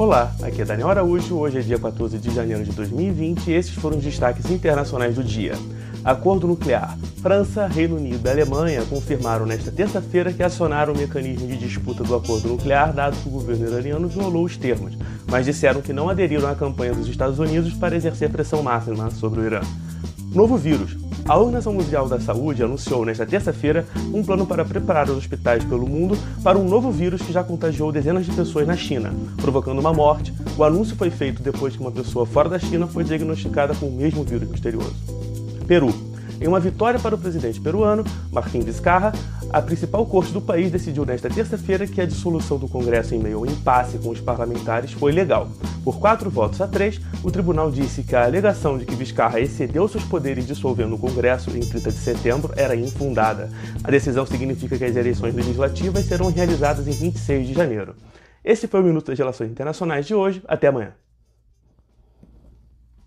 Olá, aqui é Daniel Araújo. Hoje é dia 14 de janeiro de 2020 e esses foram os destaques internacionais do dia. Acordo nuclear. França, Reino Unido e Alemanha confirmaram nesta terça-feira que acionaram o mecanismo de disputa do acordo nuclear, dado que o governo iraniano violou os termos, mas disseram que não aderiram à campanha dos Estados Unidos para exercer pressão máxima sobre o Irã. Novo vírus. A Organização Mundial da Saúde anunciou nesta terça-feira um plano para preparar os hospitais pelo mundo para um novo vírus que já contagiou dezenas de pessoas na China, provocando uma morte. O anúncio foi feito depois que uma pessoa fora da China foi diagnosticada com o mesmo vírus misterioso. Peru. Em uma vitória para o presidente peruano, Martim Vizcarra, a principal corte do país decidiu nesta terça-feira que a dissolução do Congresso em meio ao impasse com os parlamentares foi legal. Por quatro votos a três, o tribunal disse que a alegação de que Vizcarra excedeu seus poderes dissolvendo o Congresso em 30 de setembro era infundada. A decisão significa que as eleições legislativas serão realizadas em 26 de janeiro. Esse foi o Minuto das Relações Internacionais de hoje. Até amanhã.